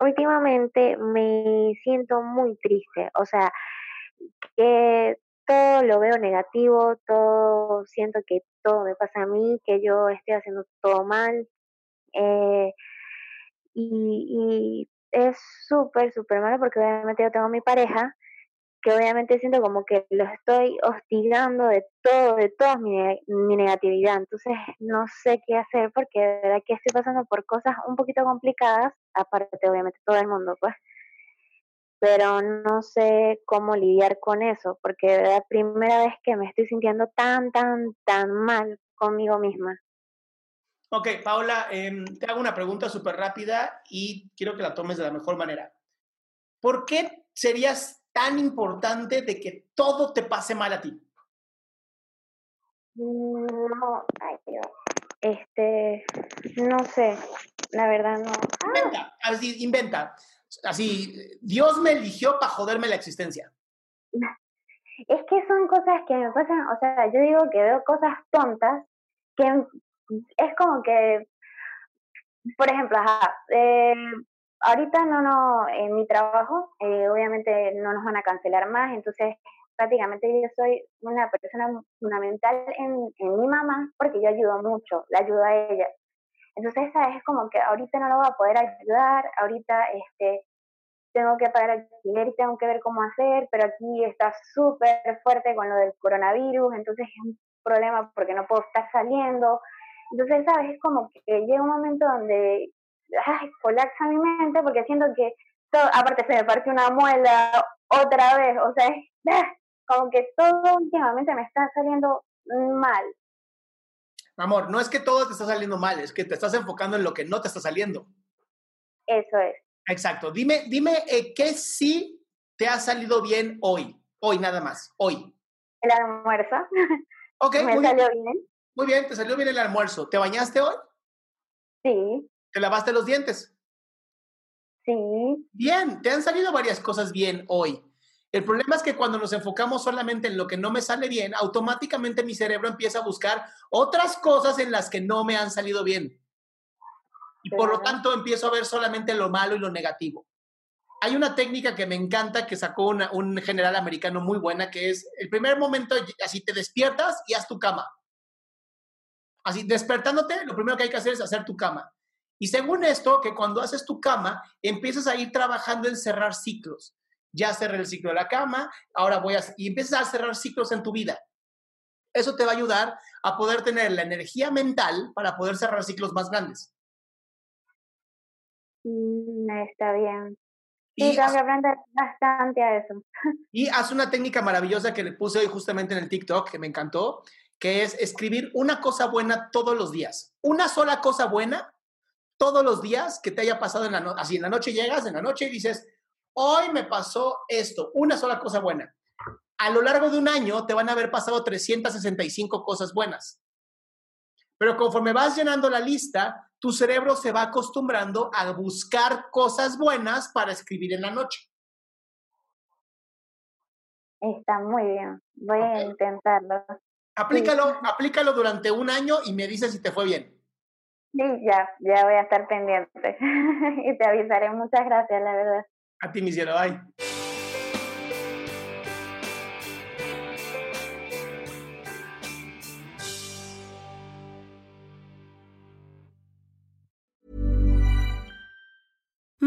últimamente me siento muy triste, o sea, que todo lo veo negativo, todo siento que todo me pasa a mí, que yo estoy haciendo todo mal. Eh, y, y es súper, súper malo porque obviamente yo tengo mi pareja que obviamente siento como que lo estoy hostigando de todo, de toda mi, mi, negatividad. Entonces no sé qué hacer porque de verdad que estoy pasando por cosas un poquito complicadas, aparte obviamente todo el mundo, pues. Pero no sé cómo lidiar con eso, porque de verdad primera vez que me estoy sintiendo tan, tan, tan mal conmigo misma. Ok, Paula, eh, te hago una pregunta súper rápida y quiero que la tomes de la mejor manera. ¿Por qué serías tan importante de que todo te pase mal a ti? No, ay, Dios. Este, no sé, la verdad no. Inventa, así, inventa. Así, Dios me eligió para joderme la existencia. Es que son cosas que me pasan, o sea, yo digo que veo cosas tontas que es como que, por ejemplo, ajá, eh, ahorita no, no, en mi trabajo, eh, obviamente no nos van a cancelar más, entonces prácticamente yo soy una persona fundamental en, en mi mamá porque yo ayudo mucho, la ayudo a ella. Entonces, esa es como que ahorita no lo voy a poder ayudar, ahorita este, tengo que pagar alquiler y tengo que ver cómo hacer, pero aquí está súper fuerte con lo del coronavirus, entonces es un problema porque no puedo estar saliendo. Entonces, ¿sabes? Es como que llega un momento donde ay, colapsa mi mente porque siento que todo, aparte se me partió una muela otra vez, o sea, es, como que todo últimamente me está saliendo mal. Amor, no es que todo te está saliendo mal, es que te estás enfocando en lo que no te está saliendo. Eso es. Exacto. Dime, dime eh, qué sí te ha salido bien hoy, hoy nada más, hoy. El almuerzo. Ok. me muy salió bien. bien. Muy bien, te salió bien el almuerzo. ¿Te bañaste hoy? Sí. ¿Te lavaste los dientes? Sí. Bien, te han salido varias cosas bien hoy. El problema es que cuando nos enfocamos solamente en lo que no me sale bien, automáticamente mi cerebro empieza a buscar otras cosas en las que no me han salido bien. Y por lo tanto empiezo a ver solamente lo malo y lo negativo. Hay una técnica que me encanta que sacó un general americano muy buena, que es el primer momento, así te despiertas y haz tu cama. Así, despertándote, lo primero que hay que hacer es hacer tu cama. Y según esto, que cuando haces tu cama, empiezas a ir trabajando en cerrar ciclos. Ya cerré el ciclo de la cama, ahora voy a... Y empiezas a cerrar ciclos en tu vida. Eso te va a ayudar a poder tener la energía mental para poder cerrar ciclos más grandes. Mm, está bien. Sí, tengo que aprender bastante a eso. Y haz una técnica maravillosa que le puse hoy justamente en el TikTok, que me encantó, que es escribir una cosa buena todos los días. Una sola cosa buena todos los días que te haya pasado en la noche. Así en la noche llegas, en la noche y dices, hoy me pasó esto, una sola cosa buena. A lo largo de un año te van a haber pasado 365 cosas buenas. Pero conforme vas llenando la lista, tu cerebro se va acostumbrando a buscar cosas buenas para escribir en la noche. Está muy bien. Voy a intentarlo. Aplícalo, aplícalo durante un año y me dices si te fue bien. Sí, ya, ya voy a estar pendiente. y te avisaré. Muchas gracias, la verdad. A ti, mi cielo. Bye.